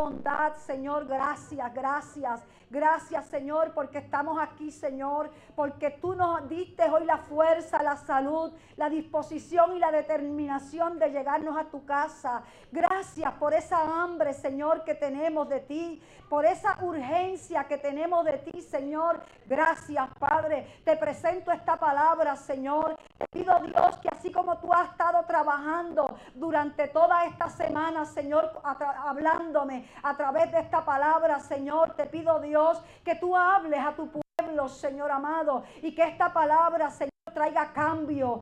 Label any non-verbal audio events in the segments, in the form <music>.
bondad, Señor. Gracias, gracias. Gracias, Señor, porque estamos aquí, Señor, porque tú nos diste hoy la fuerza, la salud, la disposición y la determinación de llegarnos a tu casa. Gracias por esa hambre, Señor, que tenemos de ti, por esa urgencia que tenemos de ti, Señor. Gracias, Padre. Te presento esta palabra, Señor. Te pido, Dios, que así como tú has estado trabajando durante toda esta semana, Señor, hablándome a través de esta palabra, Señor, te pido, Dios, que tú hables a tu pueblo, Señor amado, y que esta palabra, Señor, traiga cambio,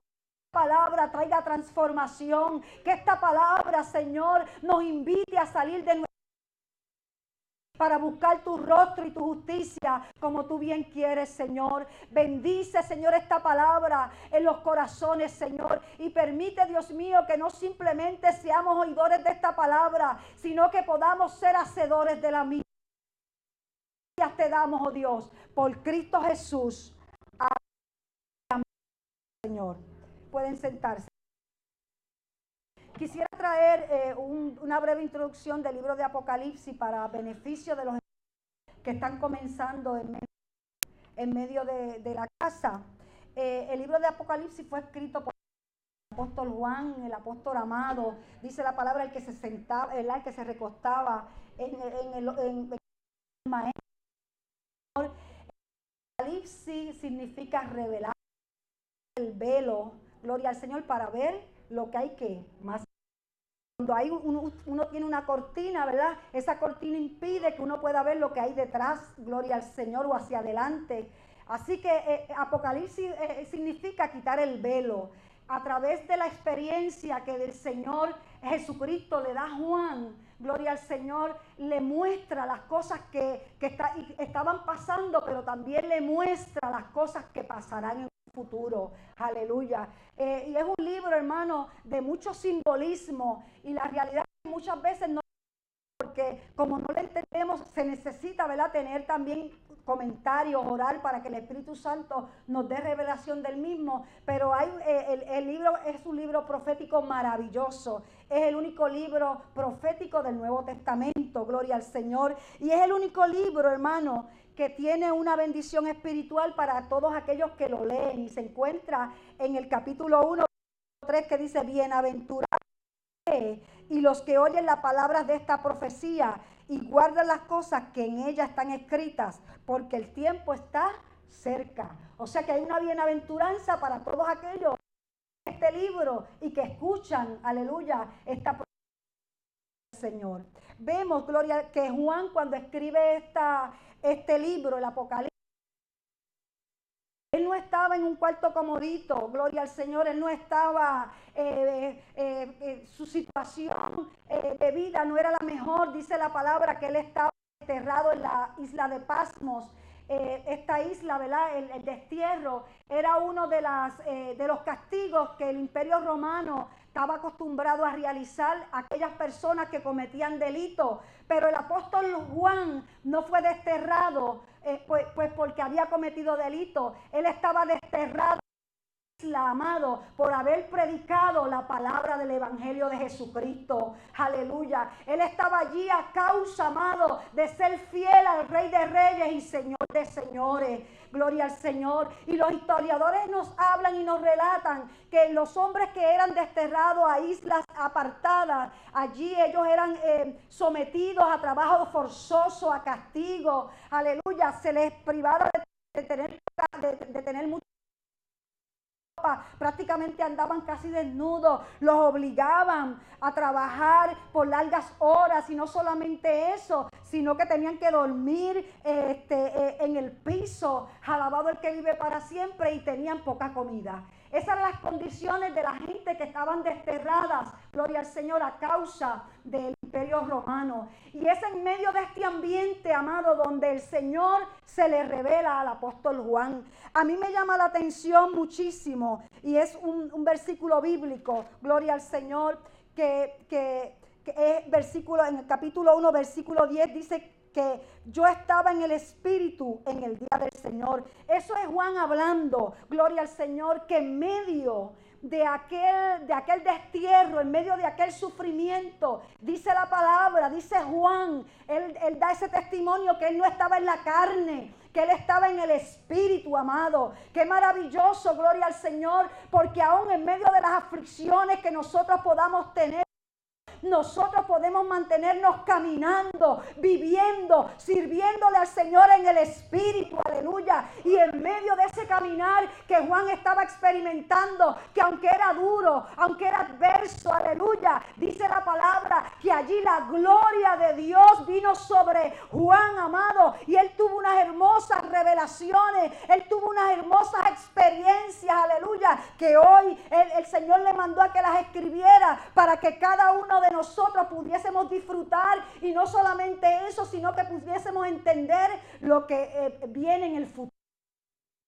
palabra traiga transformación, que esta palabra, Señor, nos invite a salir de nuestra para buscar tu rostro y tu justicia como tú bien quieres, Señor. Bendice, Señor, esta palabra en los corazones, Señor. Y permite, Dios mío, que no simplemente seamos oidores de esta palabra, sino que podamos ser hacedores de la misma te damos, oh Dios, por Cristo Jesús. Amén, Señor. Pueden sentarse. Quisiera traer eh, una breve introducción del libro de Apocalipsis para beneficio de los que están comenzando en medio, de, la casa. Eh, el libro de Apocalipsis fue escrito por el apóstol Juan, el apóstol amado. Dice la palabra el que se sentaba, el que se recostaba en, el, en el maestro Apocalipsis significa revelar el velo, gloria al Señor, para ver lo que hay que más. Cuando hay uno, tiene una cortina, ¿verdad? Esa cortina impide que uno pueda ver lo que hay detrás, gloria al Señor, o hacia adelante. Así que eh, Apocalipsis eh, significa quitar el velo. A través de la experiencia que del Señor Jesucristo le da a Juan, gloria al Señor, le muestra las cosas que, estaban pasando, pero también le muestra las cosas que pasarán en futuro. Aleluya. Eh, y es un libro, hermano, de mucho simbolismo y la realidad muchas veces no porque como no lo entendemos, se necesita ¿verdad? tener también comentarios, orar para que el Espíritu Santo nos dé revelación del mismo. Pero hay, eh, el, libro es un libro profético maravilloso. Es el único libro profético del Nuevo Testamento, gloria al Señor. Y es el único libro, hermano, que tiene una bendición espiritual para todos aquellos que lo leen. Y se encuentra en el capítulo 1, 3 que dice, bienaventurado y los que oyen las palabras de esta profecía y guardan las cosas que en ella están escritas, porque el tiempo está cerca. O sea que hay una bienaventuranza para todos aquellos que este libro y que escuchan, aleluya, esta profecía del Señor. Vemos, gloria, que Juan cuando escribe esta, este libro, el Apocalipsis, él no estaba en un cuarto comodito, gloria al Señor, él no estaba, eh, eh, eh, su situación de vida no era la mejor, dice la palabra que él estaba enterrado en la isla de Pasmos. esta isla, ¿verdad? El, destierro era uno de, los castigos que el imperio romano estaba acostumbrado a realizar a aquellas personas que cometían delitos. Pero el apóstol Juan no fue desterrado eh, pues, pues porque había cometido delito. Él estaba desterrado amado, por haber predicado la palabra del Evangelio de Jesucristo. Aleluya. Él estaba allí a causa, amado, de ser fiel al Rey de Reyes y Señor de Señores. Gloria al Señor. Y los historiadores nos hablan y nos relatan que los hombres que eran desterrados a islas apartadas, allí ellos eran eh, sometidos a trabajo forzoso, a castigo. Aleluya. Se les privaba de, tener, de, tener mucho prácticamente andaban casi desnudos, los obligaban a trabajar por largas horas y no solamente eso, sino que tenían que dormir este, eh, en el piso, alabado el que vive para siempre y tenían poca comida. Esas eran las condiciones de la gente que estaban desterradas, gloria al Señor, a causa del imperio romano. Y es en medio de este ambiente, amado, donde el Señor se le revela al apóstol Juan. A mí me llama la atención muchísimo y es un, versículo bíblico, gloria al Señor, que, que, es versículo, en el capítulo 1, versículo 10, dice yo estaba en el Espíritu en el día del Señor. Eso es Juan hablando, gloria al Señor, que en medio de aquel, de aquel destierro, en medio de aquel sufrimiento, dice la palabra, dice Juan, él, él da ese testimonio que él no estaba en la carne, que Él estaba en el Espíritu, amado. Qué maravilloso, gloria al Señor, porque aún en medio de las aflicciones que nosotros podamos tener, nosotros podemos mantenernos caminando, viviendo, sirviéndole al Señor en el Espíritu, aleluya. Y en medio de ese caminar que Juan estaba experimentando, que aunque era duro, aunque era adverso, aleluya, dice la palabra que allí la gloria de Dios vino sobre Juan, amado, y él tuvo unas hermosas revelaciones, él tuvo unas hermosas experiencias, aleluya, que hoy el, Señor le mandó a que las escribiera para que cada uno de nosotros pudiésemos disfrutar y no solamente eso, sino que pudiésemos entender lo que eh, viene en el futuro.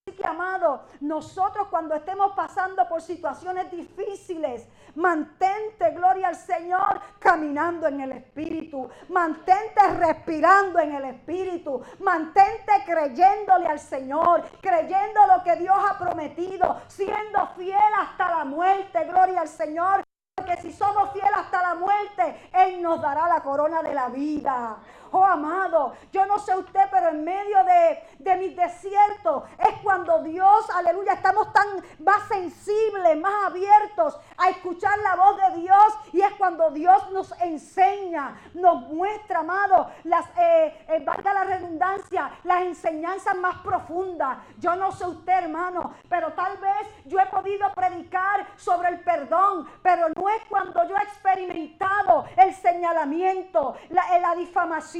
Así que, amado, nosotros cuando estemos pasando por situaciones difíciles, mantente, gloria al Señor, caminando en el Espíritu. Mantente respirando en el Espíritu. Mantente creyéndole al Señor, creyendo lo que Dios ha prometido, siendo fiel hasta la muerte, gloria al Señor que si somos fieles hasta la muerte, Él nos dará la corona de la vida. Oh amado, yo no sé usted, pero en medio de, de mis desiertos es cuando Dios, aleluya, estamos tan más sensibles, más abiertos a escuchar la voz de Dios y es cuando Dios nos enseña, nos muestra, amado, las, eh, eh, valga la redundancia, las enseñanzas más profundas. Yo no sé usted, hermano, pero tal vez yo he podido predicar sobre el perdón, pero no es cuando yo he experimentado el señalamiento, la, la difamación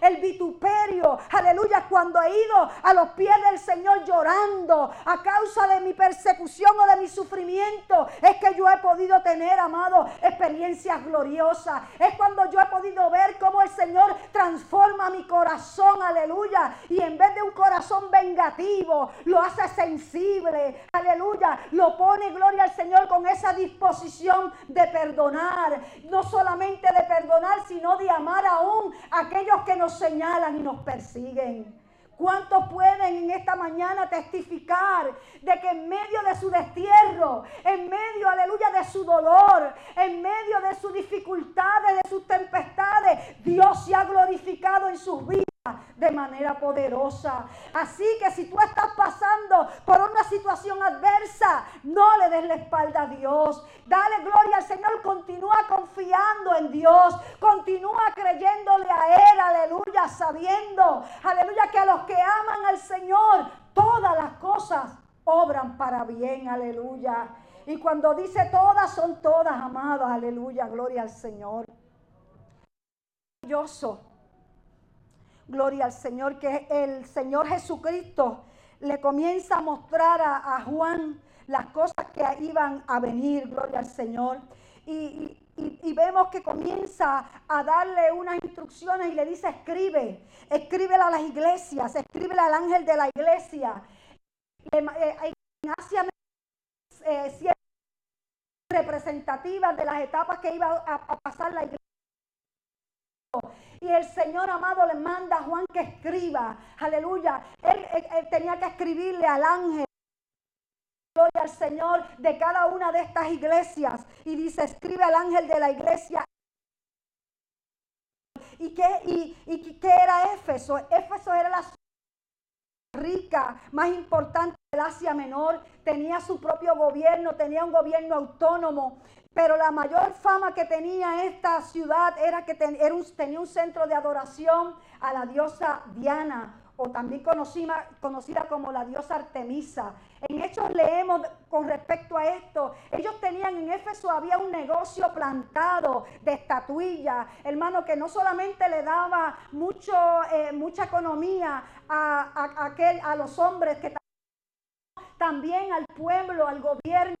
el vituperio, aleluya, cuando he ido a los pies del Señor llorando a causa de mi persecución o de mi sufrimiento, es que yo he podido tener, amado, experiencias gloriosas. Es cuando yo he podido ver cómo el Señor transforma mi corazón, aleluya, y en vez de un corazón vengativo, lo hace sensible, aleluya, lo pone, gloria al Señor, con esa disposición de perdonar, no solamente de perdonar, sino de amar aún a aquellos que nos señalan y nos persiguen. ¿Cuántos pueden en esta mañana testificar de que en medio de su destierro, en medio, aleluya, de su dolor, en medio de sus dificultades, de sus tempestades, Dios se ha glorificado en sus vidas? De manera poderosa. Así que si tú estás pasando por una situación adversa, no le des la espalda a Dios. Dale gloria al Señor. Continúa confiando en Dios. Continúa creyéndole a Él. Aleluya. Sabiendo, aleluya, que a los que aman al Señor, todas las cosas obran para bien. Aleluya. Y cuando dice todas, son todas, amadas. Aleluya. Gloria al Señor. Maravilloso gloria al Señor, que el Señor Jesucristo le comienza a mostrar a, Juan las cosas que iban a venir, gloria al Señor. Y, vemos que comienza a darle unas instrucciones y le dice, escribe, escríbela a las iglesias, escríbela al ángel de la iglesia. Eh, eh, representativas de las etapas que iba a pasar la iglesia y el Señor amado le manda a Juan que escriba. Aleluya. Él, tenía que escribirle al ángel. Gloria al Señor de cada una de estas iglesias. Y dice, escribe al ángel de la iglesia. ¿Y qué, y, y qué era Éfeso? Éfeso era la rica, más importante del Asia Menor, tenía su propio gobierno, tenía un gobierno autónomo, pero la mayor fama que tenía esta ciudad era que tenía un centro de adoración a la diosa Diana, o también conocida, conocida como la diosa Artemisa. En Hechos leemos con respecto a esto, ellos tenían en Éfeso, había un negocio plantado de estatuilla, hermano, que no solamente le daba mucho, eh, mucha economía a, a los hombres, que también al pueblo, al gobierno.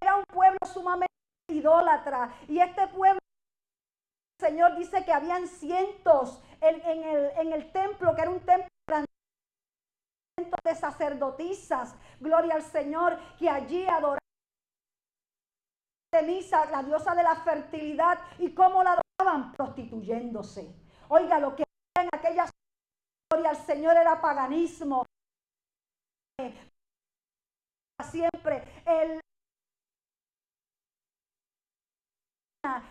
Era un pueblo sumamente idólatra. Y este pueblo, el Señor dice que habían cientos en, el, en el templo, que era un templo de sacerdotisas, gloria al Señor, que allí adoraban la diosa de la fertilidad, y cómo la adoraban prostituyéndose. Oiga, lo que en aquella gloria al Señor era paganismo. Siempre el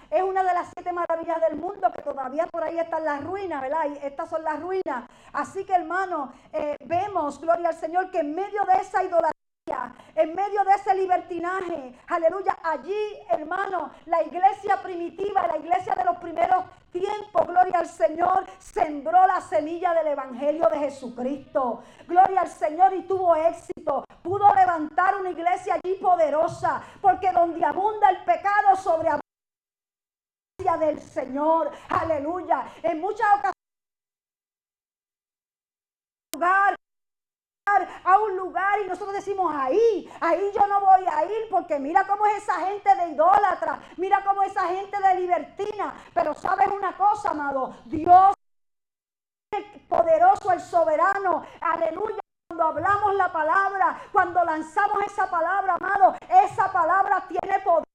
es una de las siete maravillas del mundo que todavía por ahí están las ruinas, ¿verdad? Y estas son las ruinas. Así que hermano, eh, vemos, gloria al Señor, que en medio de esa idolatría, en medio de ese libertinaje, aleluya, allí, hermano, la iglesia primitiva, la iglesia de los primeros tiempos, gloria al Señor, sembró la semilla del Evangelio de Jesucristo. Gloria al Señor y tuvo éxito. Pudo levantar una iglesia allí poderosa, porque donde abunda el pecado, del Señor. Aleluya. En muchas ocasiones a un lugar y nosotros decimos ahí, ahí yo no voy a ir porque mira cómo es esa gente de idólatra, mira cómo esa gente de libertina, pero sabes una cosa, amado, Dios el poderoso, el soberano, aleluya. Cuando hablamos la palabra, cuando lanzamos esa palabra, amado, esa palabra tiene poder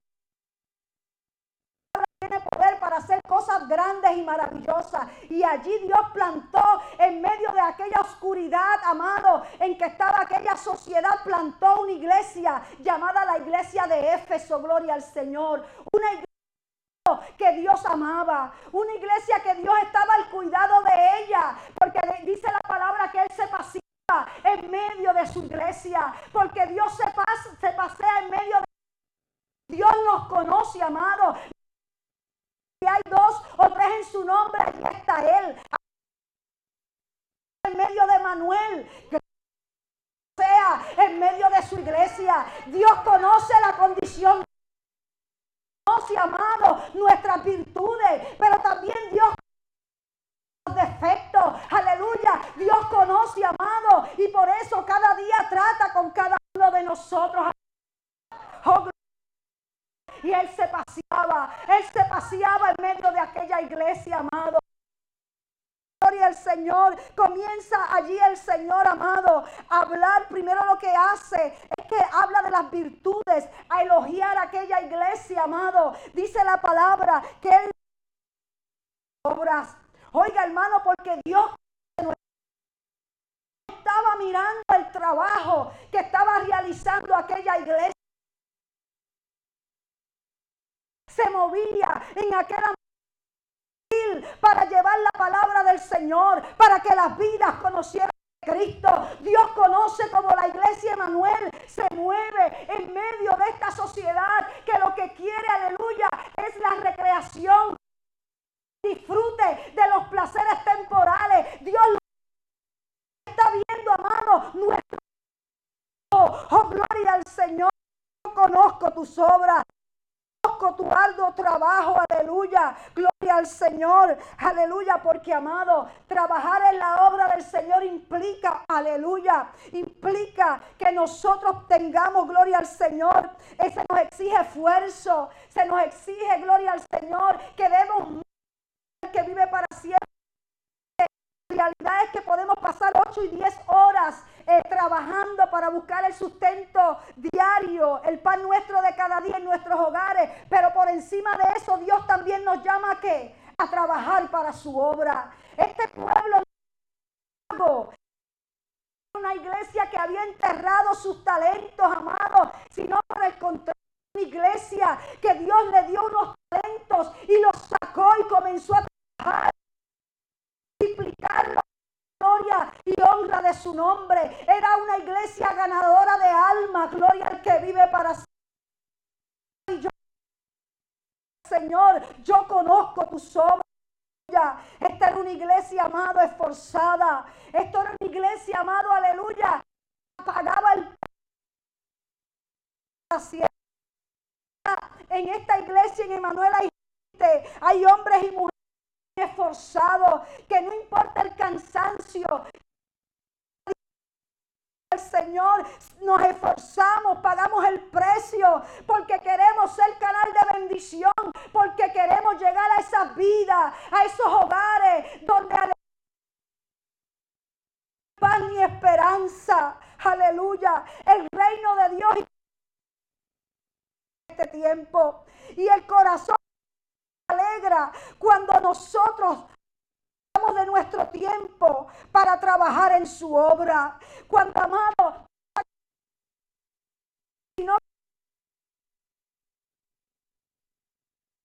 tiene poder para hacer cosas grandes y maravillosas. Y allí Dios plantó en medio de aquella oscuridad, amado, en que estaba aquella sociedad, plantó una iglesia llamada la iglesia de Éfeso, gloria al Señor. Una iglesia que Dios amaba, una iglesia que Dios estaba al cuidado de ella, porque dice la palabra que Él se pasea en medio de su iglesia, porque Dios se, se pasea en medio de Dios nos conoce, amado hay dos o tres en su nombre, allí está Él. En medio de Manuel, sea en medio de su iglesia. Dios conoce la condición. Conoce, amado, nuestras virtudes, pero también Dios defectos. Aleluya. Dios conoce, amado, y por eso cada día trata con cada uno de nosotros. Oh, y él se paseaba, él se paseaba en medio de aquella iglesia, amado. Gloria al Señor, comienza allí el Señor amado a hablar. Primero lo que hace es que habla de las virtudes, a elogiar aquella iglesia, amado. Dice la palabra que él obras. Oiga, hermano, porque Dios estaba mirando el trabajo que estaba realizando aquella iglesia. Se movía en aquel para llevar la palabra del Señor, para que las vidas conocieran a Cristo. Dios conoce como la iglesia Emanuel se mueve en medio de esta sociedad que lo que quiere, aleluya, es la recreación. Disfrute de los placeres temporales. Dios está viendo, amado, nuestro. Oh, gloria al Señor. Yo conozco tus obras tu arduo trabajo, aleluya, gloria al Señor, aleluya, porque amado, trabajar en la obra del Señor implica, aleluya, implica que nosotros tengamos gloria al Señor, ese nos exige esfuerzo, se nos exige gloria al Señor, que demos que vive para siempre. Realidad es que podemos pasar 8 y 10 horas eh, trabajando para buscar el sustento diario, el pan nuestro de cada día en nuestros hogares. Pero por encima de eso, Dios también nos llama a qué? A trabajar para su obra. Este pueblo una iglesia que había enterrado sus talentos, amados, sino por el contrario, una iglesia que Dios le dio unos talentos y los sacó y comenzó a trabajar, gloria y honra de su nombre. Era una iglesia ganadora de almas, gloria al que vive para siempre. Señor, yo conozco tus obras. Esta era una iglesia, amado, esforzada. Esto era una iglesia, amado, aleluya. Pagaba el en esta iglesia en Emanuel hay, hay hombres y mujeres esforzado, que no importa el cansancio. El Señor, nos esforzamos, pagamos el precio porque queremos ser canal de bendición, porque queremos llegar a esa vida, a esos hogares donde hay pan y esperanza. Aleluya. El reino de Dios este tiempo y el corazón alegra cuando nosotros damos de nuestro tiempo para trabajar en su obra. Cuando amamos, no,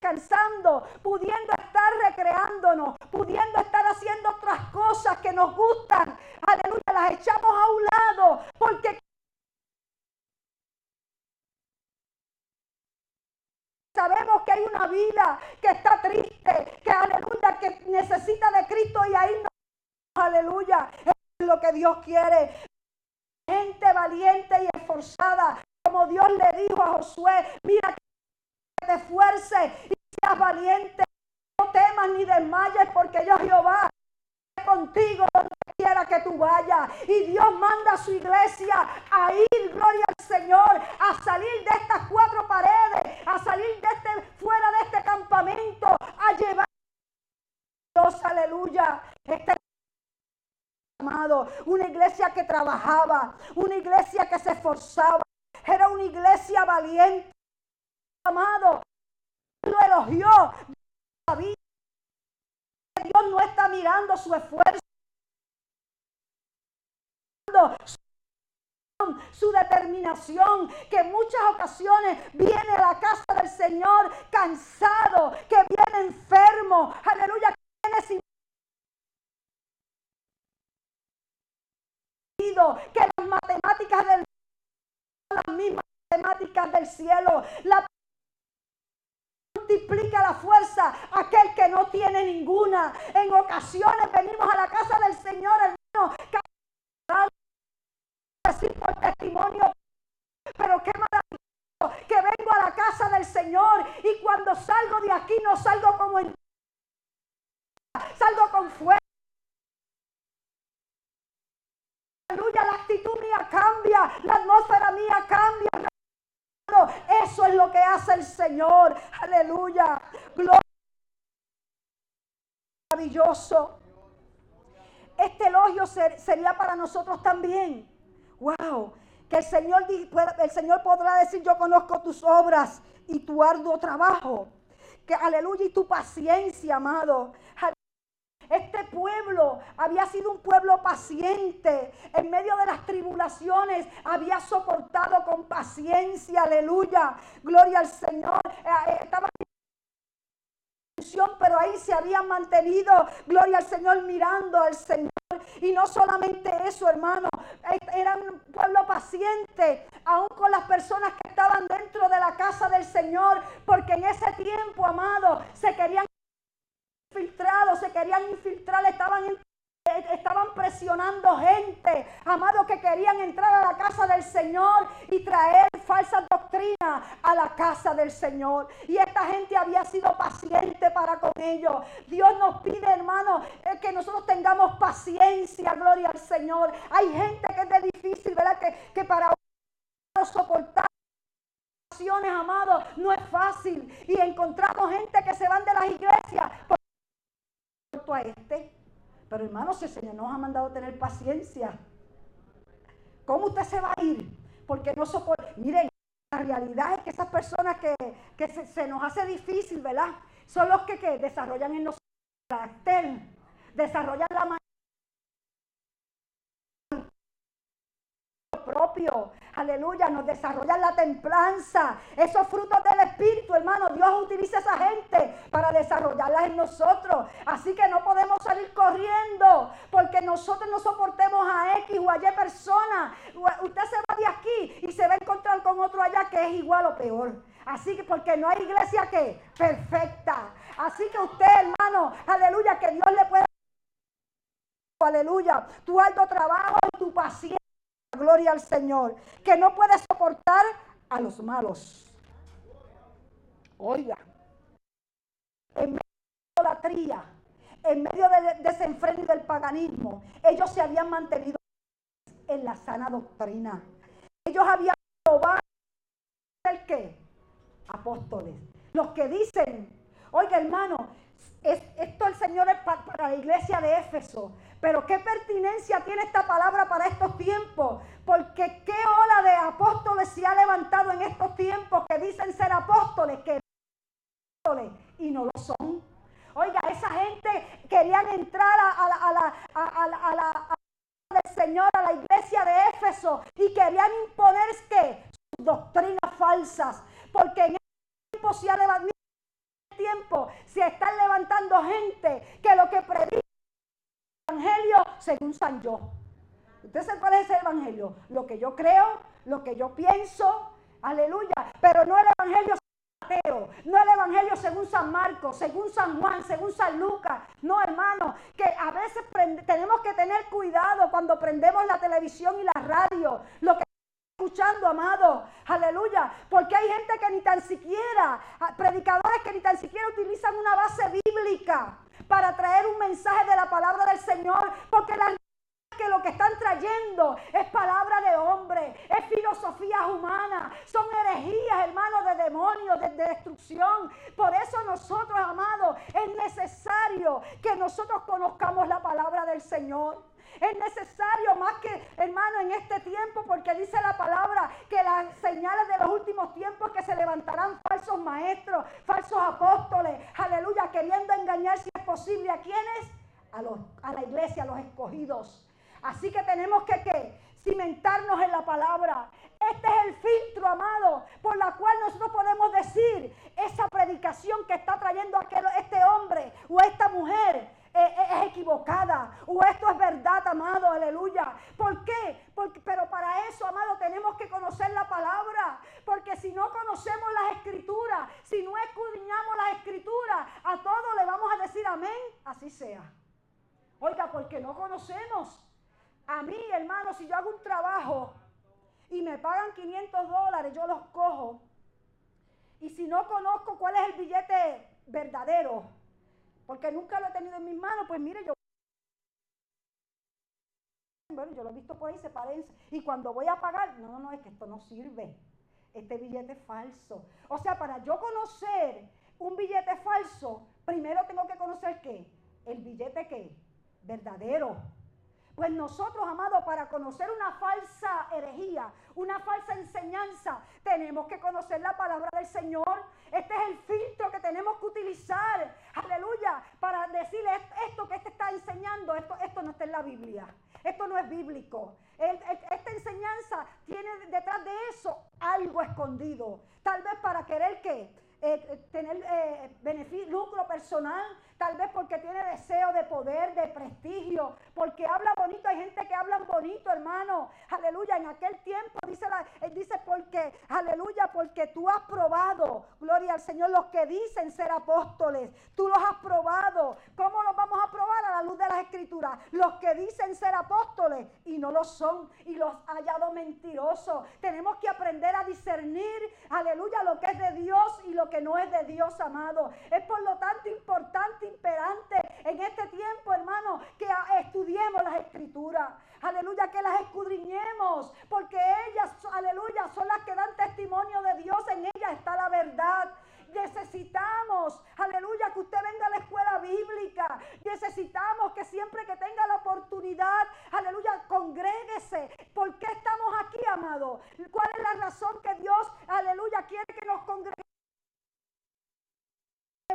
descansando, pudiendo estar recreándonos, pudiendo estar haciendo otras cosas que nos gustan. Aleluya, las echamos a un lado porque sabemos que hay una vida que está triste, que aleluya, que necesita de Cristo y ahí no, aleluya, es lo que Dios quiere. Gente valiente y esforzada, como Dios le dijo a Josué, mira que te esfuerces y seas valiente, no temas ni desmayes porque yo Jehová contigo donde quiera que tú vayas. Y Dios manda a su iglesia a ir, gloria al Señor, a salir de estas cuatro paredes, a salir de este, fuera de este campamento, a llevar Dios, aleluya. Este amado, una iglesia que trabajaba, una iglesia que se esforzaba, era una iglesia valiente, amado. Lo elogió, sabía Dios no está mirando su esfuerzo, su determinación, que en muchas ocasiones viene a la casa del Señor cansado, que viene enfermo, aleluya, que viene sin que las matemáticas del las mismas matemáticas del cielo, la multiplica la fuerza aquel que no tiene ninguna. En ocasiones venimos a la casa del Señor, hermano, decir por testimonio, pero qué maravilloso que vengo a la casa del Señor y cuando salgo de aquí no salgo como en salgo con fuerza. Aleluya, la actitud mía cambia, la atmósfera mía cambia. Eso es lo que hace el Señor. Aleluya. Gloria. Maravilloso. Este elogio sería para nosotros también. Wow. Que el Señor, el Señor podrá decir, yo conozco tus obras y tu arduo trabajo. Que aleluya y tu paciencia, amado. Este pueblo había sido un pueblo paciente. En medio de las tribulaciones había soportado con paciencia. Aleluya. Gloria al Señor. Eh, eh, estaba pero ahí se habían mantenido, gloria al Señor, mirando al Señor. Y no solamente eso, hermano, eh, eran un pueblo paciente, aún con las personas que estaban dentro de la casa del Señor, porque en ese tiempo, amado, se querían infiltrados, se querían infiltrar, estaban, estaban presionando gente, amados, que querían entrar a la casa del Señor y traer falsas doctrinas a la casa del Señor. Y esta gente había sido paciente para con ellos. Dios nos pide, hermano, eh, que nosotros tengamos paciencia, gloria al Señor. Hay gente que es de difícil, ¿verdad? Que, que para soportar amados, no es fácil. Y encontramos gente que se van de las iglesias a este. Pero hermanos, el Señor nos ha mandado tener paciencia, ¿cómo usted se va a ir? Porque no soporta. Miren, la realidad es que esas personas que, se, nos hace difícil, ¿verdad? Son los que, que desarrollan en nosotros el carácter, desarrollan la manera Aleluya, nos desarrollan la templanza. Esos frutos del Espíritu, hermano, Dios utiliza esa gente para desarrollarlas en nosotros. Así que no podemos salir corriendo porque nosotros no soportemos a X o a Y persona. Usted se va de aquí y se va a encontrar con otro allá que es igual o peor. Así que porque no hay iglesia que perfecta. Así que usted, hermano, aleluya, que Dios le pueda aleluya, tu alto trabajo y tu paciencia gloria al Señor, que no puede soportar a los malos. Oiga, en medio de la tría, en medio del desenfreno y del paganismo, ellos se habían mantenido en la sana doctrina. Ellos habían probado el qué? Apóstoles. Los que dicen, oiga hermano, esto el Señor es para la iglesia de Éfeso. Pero qué pertinencia tiene esta palabra para estos tiempos. Porque qué ola de apóstoles se ha levantado en estos tiempos que dicen ser apóstoles, que apóstoles y no lo son. Oiga, esa gente querían entrar a, la, Señor, a la iglesia de Éfeso y querían imponer sus doctrinas falsas. Porque en ese tiempo se ha levantado tiempo se están levantando gente que lo que predica el evangelio según San yo. ¿Usted sabe cuál es el evangelio? Lo que yo creo, lo que yo pienso, aleluya, pero no el evangelio Mateo, no el Evangelio según San Marcos, según San Juan, según San Lucas. No, hermano, que a veces tenemos que tener cuidado cuando prendemos la televisión y la radio. Lo que escuchando, amado. Aleluya. Porque hay gente que ni tan siquiera, ah, predicadores que ni tan siquiera utilizan una base bíblica para traer un mensaje de la palabra del Señor. Porque la que lo que están trayendo es palabra de hombre, es filosofía humana, son herejías, hermanos, de demonios, de, de, destrucción. Por eso nosotros, amados, es necesario que nosotros conozcamos la palabra del Señor. Es necesario más que, hermano, en este tiempo, porque dice la palabra que las señales de los últimos tiempos que se levantarán falsos maestros, falsos apóstoles, aleluya, queriendo engañar si es posible a quienes, a la iglesia, a los escogidos. Así que tenemos que, que cimentarnos en la palabra. Este es el filtro, amado, por la cual nosotros podemos decir esa predicación que está trayendo aquel, este hombre o esta mujer es, equivocada o esto es verdad, amado, aleluya. ¿Por qué? Porque, pero para eso, amado, tenemos que conocer la palabra, porque si no conocemos las escrituras, si no escudriñamos las escrituras, a todo le vamos a decir amén, así sea. Oiga, porque no conocemos. A mí, hermano, si yo hago un trabajo y me pagan 500 dólares, yo los cojo. Y si no conozco cuál es el billete verdadero, porque nunca lo he tenido en mis manos, pues mire, yo... Bueno, yo lo he visto por ahí, se parece. Y cuando voy a pagar, no, no, es que esto no sirve. Este billete es falso. O sea, para yo conocer un billete falso, primero tengo que conocer qué? El billete qué? Verdadero. Pues nosotros, amados, para conocer una falsa herejía, una falsa enseñanza, tenemos que conocer la palabra del Señor. Este es el filtro que tenemos que utilizar, aleluya, para decirle esto que este está enseñando, esto, esto no está en la Biblia. Esto no es bíblico. esta enseñanza tiene detrás de eso algo escondido. Tal vez para querer que eh, tener eh, beneficio, lucro personal, tal vez porque tiene deseo de poder, de prestigio, porque habla bonito. Hay gente que habla bonito, hermano. Aleluya. En aquel tiempo dice, él dice porque, aleluya, porque tú has probado, gloria al Señor, los que dicen ser apóstoles. Tú los has probado. ¿Cómo los vamos a probar a la luz de las escrituras? Los que dicen ser apóstoles y no lo son y los hallado mentirosos. Tenemos que aprender a discernir, aleluya, lo que es de Dios y lo que no es de Dios, amado. Es por lo tanto importante imperante en este tiempo, hermano, que estudiemos las escrituras. Aleluya, que las escudriñemos, porque ellas, aleluya, son las que dan testimonio de Dios. En ellas está la verdad. Necesitamos, aleluya, que usted venga a la escuela bíblica. Necesitamos que siempre que tenga la oportunidad, aleluya, congréguese. ¿Por qué estamos aquí, amado? ¿Cuál es la razón que Dios, aleluya, quiere que nos congreguemos?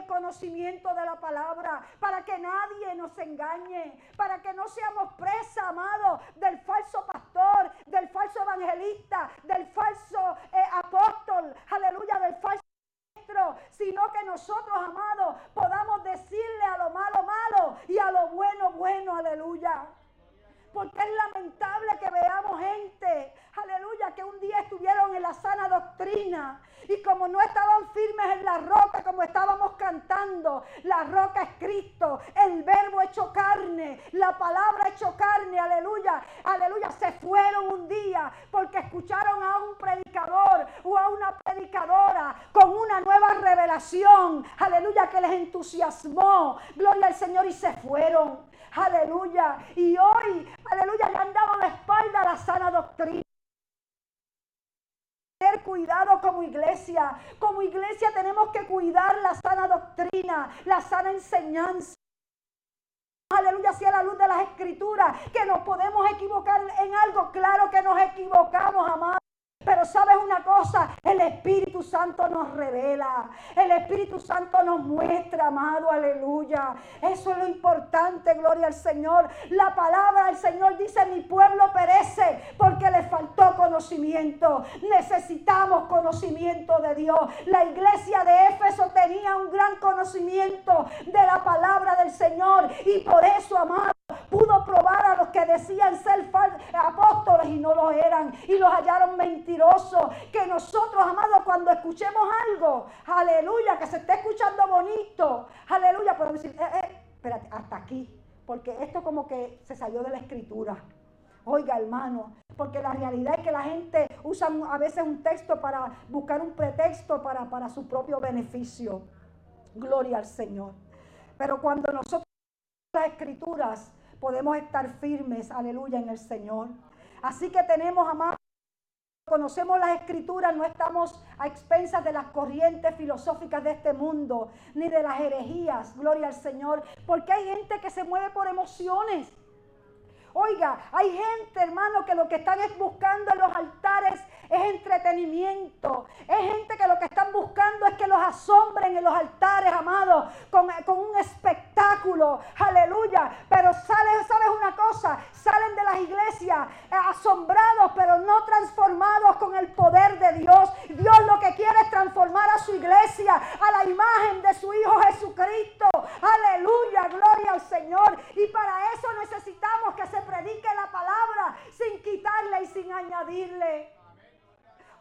Conocimiento de la palabra, para que nadie nos engañe, para que no seamos presa, amado, del falso pastor, del falso evangelista, del falso eh, apóstol, aleluya, del falso maestro, sino que nosotros, amados, podamos decirle a lo malo malo y a lo bueno bueno, aleluya. Porque es lamentable que veamos gente, aleluya, que un día estuvieron en la sana doctrina y como no estaban firmes en la roca, como estábamos cantando, la roca es Cristo, el verbo hecho carne, la palabra hecho carne, aleluya, aleluya, se fueron un día porque escucharon a un predicador o a una predicadora con una nueva revelación, aleluya, que les entusiasmó, gloria al Señor y se fueron. Aleluya. Y hoy, aleluya, le han dado la espalda a la sana doctrina. Tener cuidado como iglesia. Como iglesia tenemos que cuidar la sana doctrina, la sana enseñanza. Aleluya, a la luz de las escrituras, que nos podemos equivocar en algo. Claro que nos equivocamos, amados. Pero sabes una cosa, el Espíritu Santo nos revela, el Espíritu Santo nos muestra, amado, aleluya. Eso es lo importante, gloria al Señor. La palabra del Señor dice, mi pueblo perece porque le faltó conocimiento. Necesitamos conocimiento de Dios. La iglesia de Éfeso tenía un gran conocimiento de la palabra del Señor y por eso, amado, pudo probar a los que decían ser apóstoles y no lo eran y los hallaron mentirosos. Que nosotros, amados, cuando escuchemos algo, aleluya, que se esté escuchando bonito, aleluya, podemos decir, eh, eh, espérate, hasta aquí, porque esto como que se salió de la escritura. Oiga, hermano, porque la realidad es que la gente usa a veces un texto para buscar un pretexto para, para su propio beneficio. Gloria al Señor. Pero cuando nosotros las escrituras podemos estar firmes, aleluya, en el Señor. Así que tenemos, amados, conocemos las escrituras, no estamos a expensas de las corrientes filosóficas de este mundo, ni de las herejías, gloria al Señor, porque hay gente que se mueve por emociones. Oiga, hay gente, hermano, que lo que están es buscando en los altares es entretenimiento. Es gente que lo que están buscando es que los asombren en los altares, amados, con, un espectáculo. Aleluya. Pero sale, sabes una cosa, salen de las iglesias eh, asombrados, pero no transformados con el poder de Dios. Dios lo que quiere es transformar a su iglesia a la imagen de su Hijo Jesucristo. Aleluya, gloria al Señor. Y para eso necesitamos que se predique la palabra sin quitarle y sin añadirle.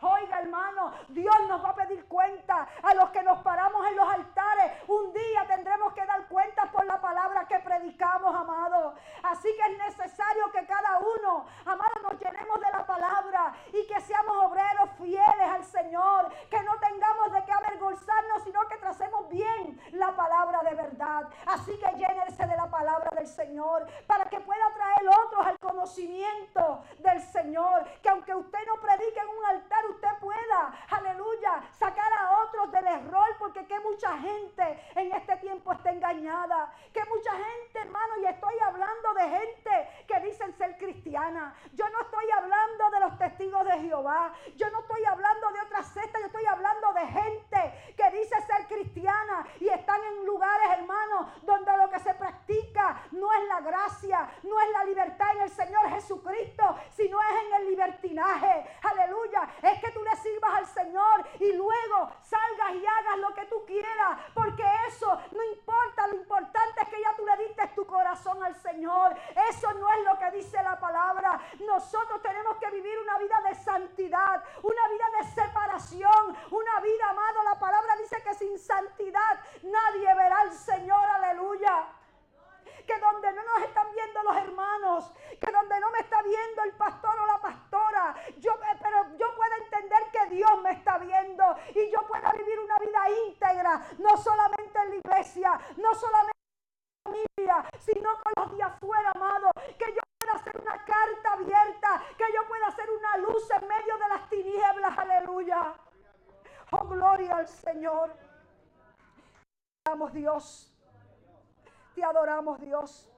Oiga, hermano, Dios nos va a pedir cuenta a los que nos paramos en los altares. Un día tendremos que dar cuenta por la palabra que predicamos, amado. Así que es necesario que cada uno, amado, nos llenemos de la palabra y que seamos obreros fieles al Señor. Que no tengamos de qué avergonzarnos, sino que tracemos bien la palabra de verdad. Así que llénese de la palabra del Señor para que pueda traer otros al conocimiento del Señor. Que aunque usted no predique en un altar, usted pueda, aleluya, sacar a otros del error, porque que mucha gente en este tiempo está engañada, que mucha gente, hermano, y estoy hablando de gente que dicen ser cristiana. Yo no estoy hablando de los testigos de Jehová, yo no estoy hablando de otras sectas, yo estoy hablando de gente que dice ser cristiana y están en lugares, hermano, donde lo que se practica no es la gracia, no es la libertad en el Señor Jesucristo, sino es en el libertinaje. Aleluya. Es que tú le sirvas al Señor y luego salgas y hagas lo que tú quieras, porque eso no importa, lo importante es que ya tú le diste tu corazón al Señor. Eso no es lo que dice la palabra. Nosotros tenemos que vivir una vida de santidad, vida de separación, una vida, amado. La palabra dice que sin santidad nadie verá al Señor, aleluya que donde no nos están viendo los hermanos, que donde no me está viendo el pastor o la pastora, yo, eh, pero yo puedo entender que Dios me está viendo y yo pueda vivir una vida íntegra, no solamente en la iglesia, no solamente en la familia, sino con los días afuera, amado, que yo pueda hacer una carta abierta, que yo pueda hacer una luz en medio de las tinieblas, aleluya. Oh, gloria al Señor. Damos Dios te adoramos, Dios.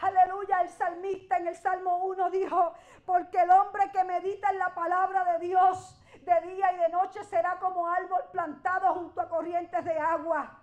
Aleluya, el salmista en el Salmo 1 dijo, porque el hombre que medita en la palabra de Dios de día y de noche será como árbol plantado junto a corrientes de agua.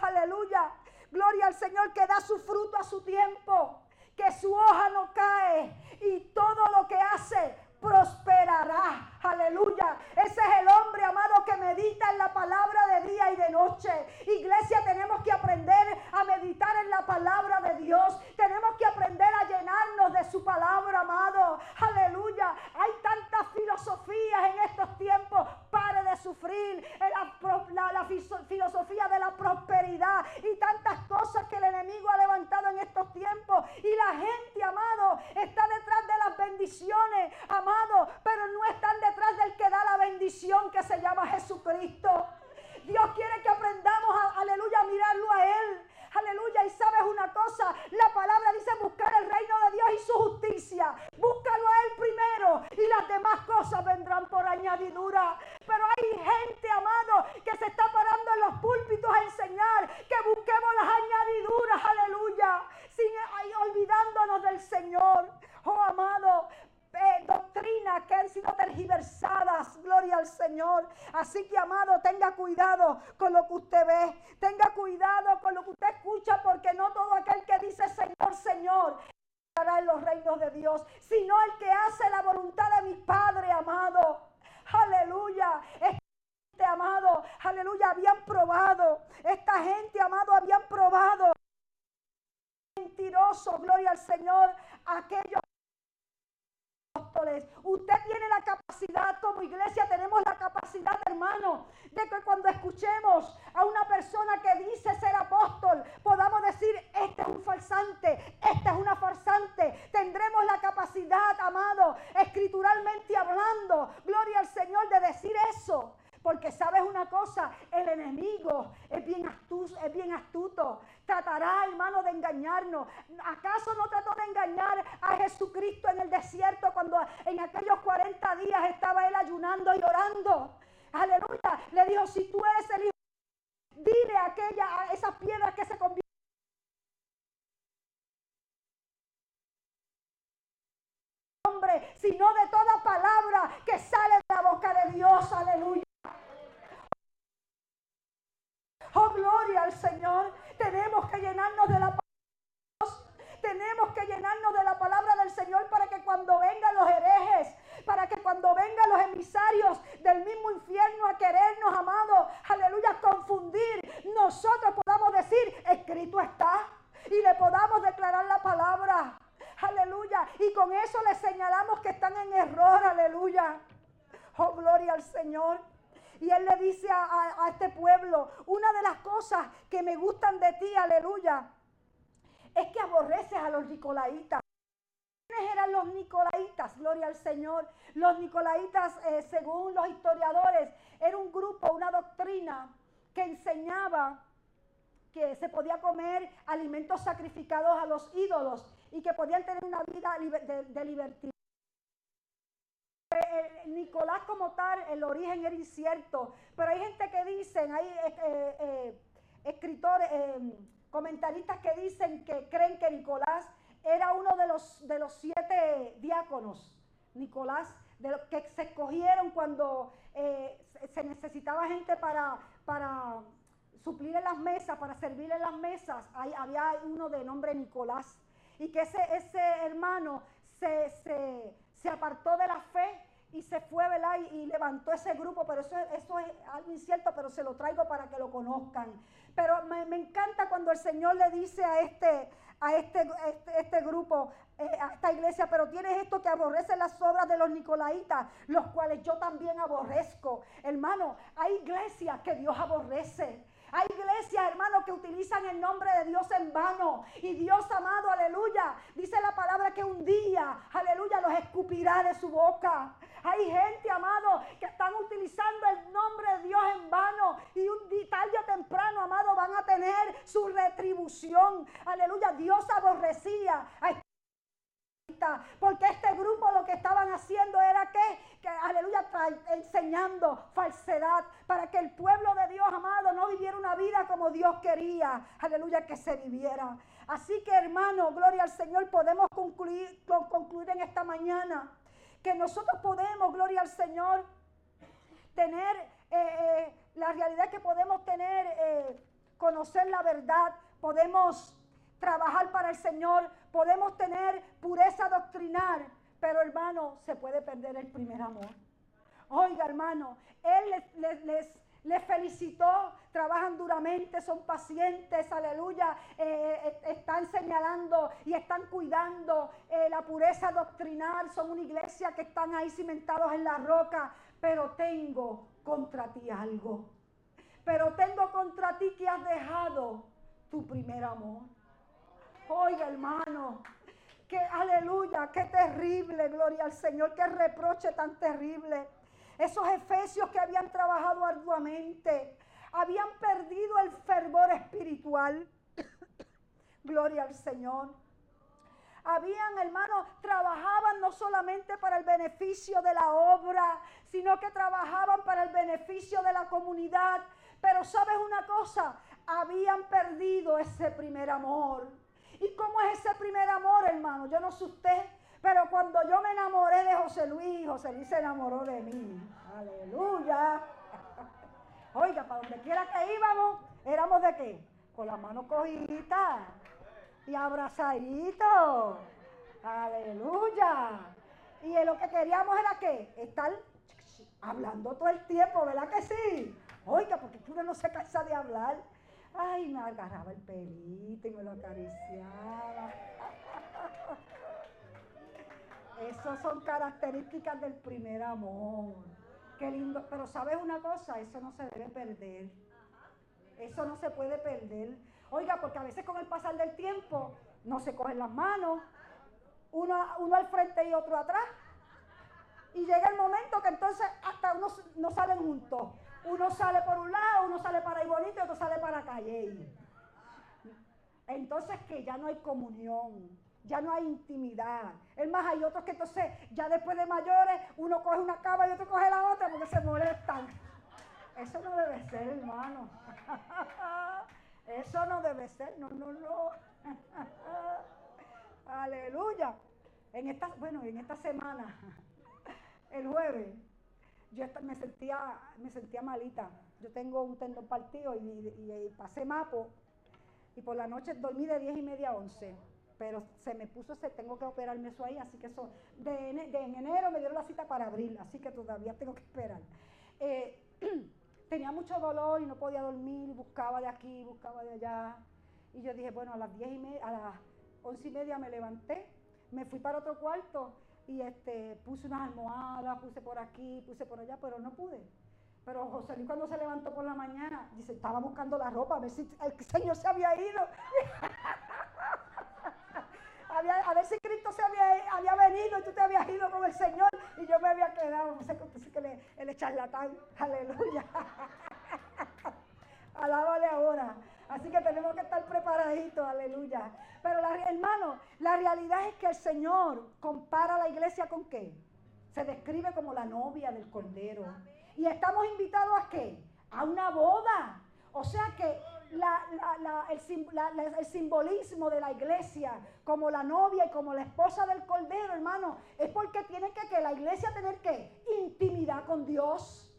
Aleluya, gloria al Señor que da su fruto a su tiempo, que su hoja no cae y todo lo que hace prosperará. Aleluya. Ese es el hombre amado que medita en la palabra de día y de noche. Iglesia, tenemos que aprender a meditar en la palabra de Dios. Tenemos que aprender a llenarnos de su palabra, amado. Aleluya. Hay tantas filosofías en estos tiempos. Pare de sufrir. La, la filosofía de la prosperidad y tantas cosas que el enemigo ha levantado en estos tiempos. Y la gente, amado, está detrás de las bendiciones, amado, pero no están detrás del que da la bendición que se llama Jesucristo. Dios quiere que aprendamos, a, aleluya, a mirarlo a Él. Aleluya. Y sabes una cosa, la palabra dice buscar el reino de Dios y su justicia. Búscalo a Él primero y las demás cosas vendrán por añadidura. Pero hay gente, amado, que se está parando en los púlpitos a enseñar que busquemos las añadiduras. Aleluya. Sin, olvidándonos del Señor. Oh, amado, eh, doctrina que han sido tergiversadas tergiversadas, gloria al Así que, amado, tenga cuidado con lo que usted ve, tenga cuidado con lo que usted escucha, porque no todo aquel que dice Señor, Señor, en los reinos de Dios, sino el que hace la voluntad de mi Padre amado. Aleluya. Esta gente, amado, aleluya, habían probado. Esta gente, amado, habían probado. Mentiroso, gloria al Señor. Aquellos Usted tiene la capacidad, como iglesia tenemos la capacidad, hermano, de que cuando escuchemos a una persona que dice ser apóstol, podamos decir, este es un falsante, esta es una farsante. Tendremos la capacidad, amado, escrituralmente hablando, gloria al Señor, de decir eso. Porque sabes una cosa, el enemigo es bien astuto, es bien astuto. Tratará, hermano, de engañarnos. ¿Acaso no trató de engañar a Jesucristo en el desierto cuando en aquellos 40 días estaba él ayunando y orando? Aleluya. Le dijo, si tú eres el hijo, dile a aquella, a esas piedras que se convierten sino de toda palabra que sale de la boca de Dios. Aleluya. Oh, gloria al Señor. Tenemos que llenarnos de la tenemos que llenarnos de la palabra del Señor para que cuando vengan los herejes, para que cuando vengan los emisarios del mismo infierno a querernos, amados, aleluya, confundir, nosotros podamos decir, escrito está, y le podamos declarar la palabra, aleluya, y con eso le señalamos que están en error, aleluya. Oh, gloria al Señor. Y él le dice a, este pueblo, una de las cosas que me gustan de ti, aleluya, es que aborreces a los nicolaitas. ¿Quiénes eran los nicolaitas? Gloria al Señor. Los nicolaitas, eh, según los historiadores, era un grupo, una doctrina que enseñaba que se podía comer alimentos sacrificados a los ídolos y que podían tener una vida de, de libertad. Nicolás como tal, el origen era incierto, pero hay gente que dicen, hay eh, eh, escritores, eh, comentaristas que dicen que creen que Nicolás era uno de los, de los siete diáconos. Nicolás, de los que se escogieron cuando se necesitaba gente para, para suplir en las mesas, para servir en las mesas. Ahí había uno de nombre Nicolás. Y que ese, ese hermano se, se, se apartó de la fe y se fue, ¿verdad? Y, levantó ese grupo, pero eso, eso es algo incierto, pero se lo traigo para que lo conozcan. Pero me, encanta cuando el Señor le dice a este, a este, este, este grupo, eh, a esta iglesia, pero tienes esto que aborrece las obras de los nicolaitas, los cuales yo también aborrezco. Hermano, hay iglesias que Dios aborrece. Hay iglesias, hermanos, que utilizan el nombre de Dios en vano. Y Dios amado, aleluya, dice la palabra que un día, aleluya, los escupirá de su boca. Hay gente, amado, que están utilizando el nombre de Dios en vano. Y un día, tarde o temprano, amado, van a tener su retribución. Aleluya, Dios aborrecía a porque este grupo lo que estaban haciendo era que, que, aleluya, enseñando falsedad para que el pueblo de Dios amado no viviera una vida como Dios quería, aleluya, que se viviera. Así que hermano, gloria al Señor, podemos concluir, concluir en esta mañana que nosotros podemos, gloria al Señor, tener eh, eh, la realidad que podemos tener, eh, conocer la verdad, podemos trabajar para el Señor, podemos tener pureza doctrinal, pero hermano, se puede perder el primer amor. Oiga, hermano, Él les, felicitó, trabajan duramente, son pacientes, aleluya, eh, eh, están señalando y están cuidando eh, la pureza doctrinal, son una iglesia que están ahí cimentados en la roca, pero tengo contra ti algo. Pero tengo contra ti que has dejado tu primer amor. Oiga, hermano, que aleluya, qué terrible, gloria al Señor, qué reproche tan terrible. Esos efesios que habían trabajado arduamente, habían perdido el fervor espiritual. <coughs> gloria al Señor. Habían, hermanos, trabajaban no solamente para el beneficio de la obra, sino que trabajaban para el beneficio de la comunidad. Pero sabes una cosa, habían perdido ese primer amor. ¿Y cómo es ese primer amor, hermano? Yo no sé usted, Pero cuando yo me enamoré de José Luis, José Luis se enamoró de mí. Aleluya. <laughs> Oiga, para donde quiera que íbamos, éramos de qué? Con las manos cogidas y abrazaditos. Aleluya. Y lo que queríamos era qué? Estar hablando todo el tiempo, ¿verdad que sí? Oiga, porque uno no se cansa de hablar. Ay, me agarraba el pelito y me lo acariciaba. Esas son características del primer amor. Qué lindo. Pero sabes una cosa, eso no se debe perder. Eso no se puede perder. Oiga, porque a veces con el pasar del tiempo no se cogen las manos, uno, uno al frente y otro atrás. Y llega el momento que entonces hasta uno no salen juntos. Uno sale por un lado, uno sale para ahí bonito otro sale para calle. Entonces que ya no hay comunión, ya no hay intimidad. Es más, hay otros que entonces ya después de mayores uno coge una cama y otro coge la otra porque se molestan. Eso no debe ser, hermano. <laughs> Eso no debe ser, no, no, no. <laughs> Aleluya. En esta, bueno, en esta semana, <laughs> el jueves, yo me sentía, me sentía malita. Yo tengo un tendón partido y, pasé mapo. Y por la noche dormí de 10 y media a 11. Pero se me puso, se tengo que operarme eso ahí, así que eso, de, en enero me dieron la cita para abril, así que todavía tengo que esperar. Eh, <clears throat> tenía mucho dolor y no podía dormir, buscaba de aquí, buscaba de allá. Y yo dije, bueno, a las 10 y media, a las 11 y media me levanté, me fui para otro cuarto y este, puse unas almohadas, puse por aquí, puse por allá, pero no pude. Pero José Luis cuando se levantó por la mañana, dice, estaba buscando la ropa, a ver si el Señor se había ido. <laughs> a ver si Cristo se había, había, venido y tú te habías ido con el Señor y yo me había quedado. No sé que le, el charlatán, aleluya. <laughs> Alábale ahora. Así que tenemos que estar preparaditos, aleluya. Pero la, hermano, la realidad es que el Señor compara la iglesia con qué? Se describe como la novia del Cordero. Y estamos invitados a qué? A una boda. O sea que el, simbolismo de la iglesia como la novia y como la esposa del Cordero, hermano, es porque tiene que, que la iglesia tener que intimidad con Dios.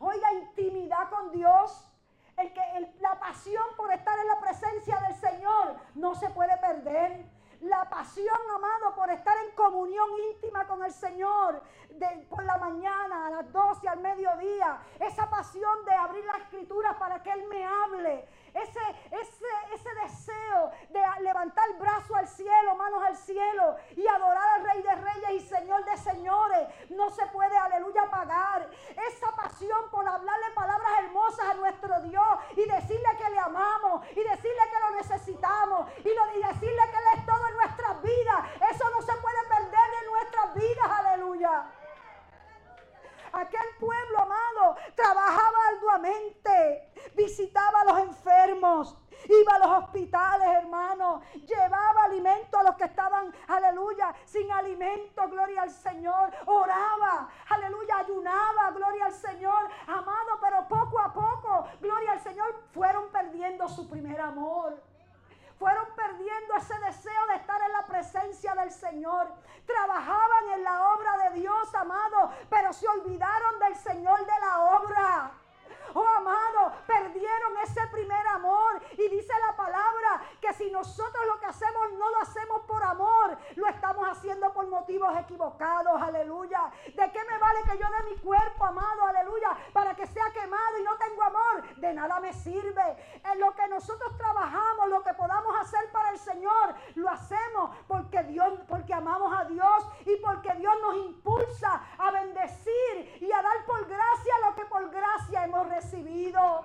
Oiga, intimidad con Dios el que la pasión por estar en la presencia del Señor no se puede perder. La pasión, amado, por estar en comunión íntima con el Señor de, por la mañana, a las 12, al mediodía. Esa pasión de abrir la escritura para que Él me hable ese, ese, ese deseo de levantar el brazo al cielo, manos al cielo y adorar al Rey de Reyes y Señor de Señores, no se puede, aleluya, pagar. Esa pasión por hablarle palabras a nuestro Dios y decirle que le amamos y decirle que lo necesitamos y, y decirle que Él es todo en nuestras vidas. Eso no se puede perder en nuestras vidas, aleluya. Aquel pueblo amado trabajaba arduamente, visitaba a los enfermos, iba a los hospitales, hermano, llevaba alimento a los que estaban, aleluya, sin alimento, gloria al Señor, oraba, aleluya, ayunaba, gloria al Señor, amado, pero poco a poco, gloria al Señor, fueron perdiendo su primer amor fueron perdiendo ese deseo de estar en la presencia del Señor. Trabajaban en la obra de Dios, amado, pero se olvidaron del Señor de la obra. Oh amado, perdieron ese primer amor. Y dice la palabra que si nosotros lo que hacemos no lo hacemos por amor, lo estamos haciendo por motivos equivocados. Aleluya. ¿De qué me vale que yo dé mi cuerpo, amado? Aleluya. Para que sea quemado y no tengo amor. De nada me sirve. En lo que nosotros trabajamos, lo que podamos hacer para el Señor, lo hacemos porque Dios, porque amamos a Dios y porque Dios nos impulsa a bendecir y a dar por gracia lo que por gracia hemos recibido.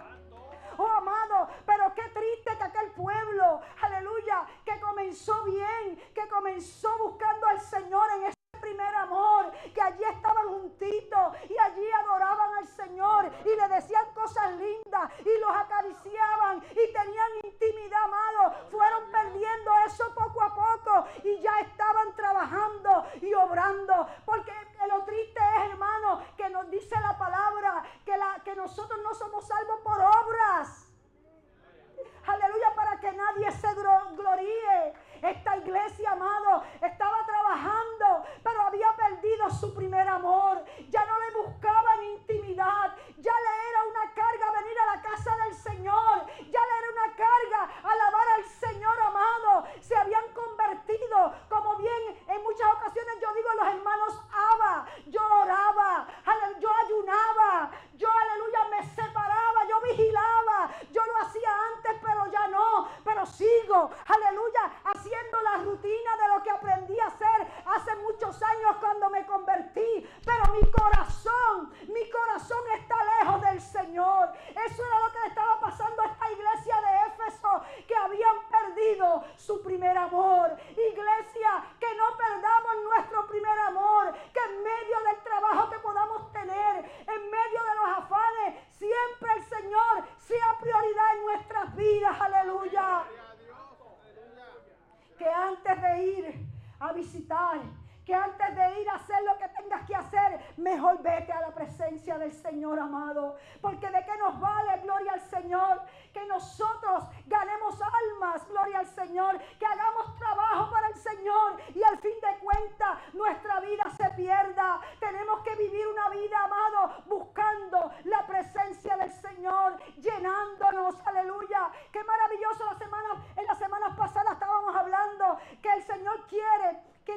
Oh, amado, pero qué triste que aquel pueblo, aleluya, que comenzó bien, que comenzó buscando al Señor en ese primer amor, que allí estaban juntitos y allí adoraban al Señor y le decían cosas lindas y los acariciaban y tenían intimidad, amado. Fueron perdiendo eso poco a poco y ya estaban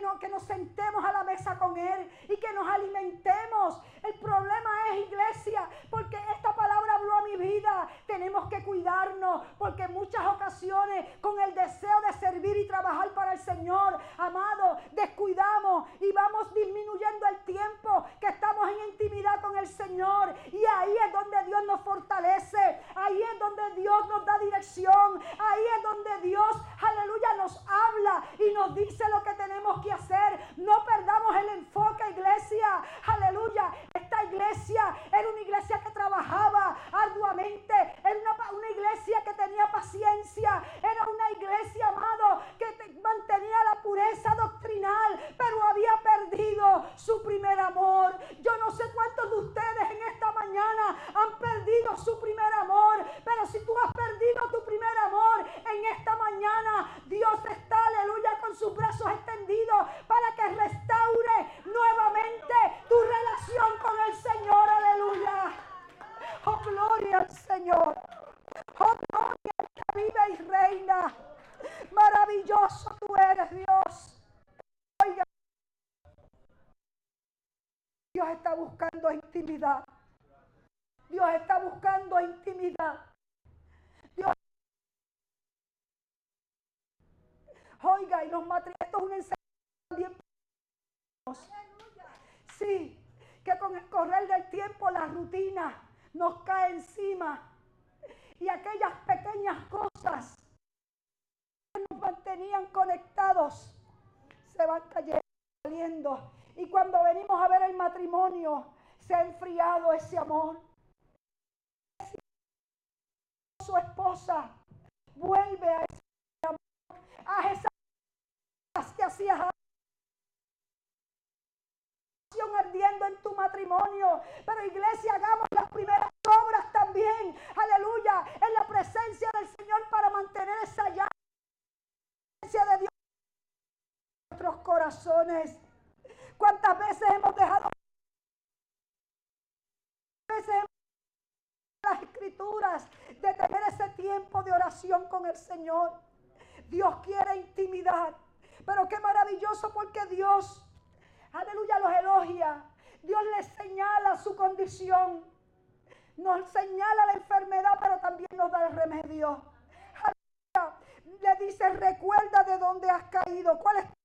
que, no, que nos sentemos a la mesa con Él y que nos alimentemos. El problema es, iglesia, porque esta palabra habló a mi vida. Tenemos que cuidarnos, porque en muchas ocasiones, con el deseo de servir y trabajar para el Señor, amado, descuidamos y vamos disminuyendo el tiempo que estamos en intimidad con el Señor. Y ahí es donde Dios nos fortalece, ahí es donde Dios nos da dirección, ahí es donde Dios, aleluya, nos habla y nos dice lo que tenemos que hacer. No perdamos el enfoque, iglesia. Aleluya. Esta iglesia era una iglesia que trabajaba arduamente. Era una, una iglesia que tenía paciencia. Era una iglesia, amado, que mantenía la pureza doctrinal. Pero había perdido su primer amor. Yo no sé cuántos de ustedes en esta mañana han perdido su primer amor. Pero si tú has perdido tu primer amor en esta mañana, Dios está, aleluya, con sus brazos extendidos para que restaure nuevamente tu relación con el Señor. Aleluya. Oh, gloria al Señor. Oh, gloria al que vive y reina. Maravilloso tú eres, Dios. Oiga. Dios está buscando intimidad. Dios está buscando intimidad. Dios. Oiga, y los matrimonios, esto es una enseñanza Sí, que con el correr del tiempo la rutina nos cae encima y aquellas pequeñas cosas que nos mantenían se van cayendo. Y cuando venimos a ver el matrimonio, se ha enfriado ese amor. Su esposa vuelve a ese amor, a esas que hacías ardiendo en tu matrimonio. Pero iglesia, hagamos las primeras obras también. Aleluya. En la presencia del Señor para mantener esa llama de Dios nuestros corazones. ¿Cuántas veces hemos dejado las escrituras de tener ese tiempo de oración con el Señor? Dios quiere intimidad. Pero qué maravilloso porque Dios aleluya, los elogia. Dios les señala su condición. Nos señala la enfermedad, pero también nos da el remedio. Aleluya. Le dice, recuerda de dónde has caído. ¿Cuál es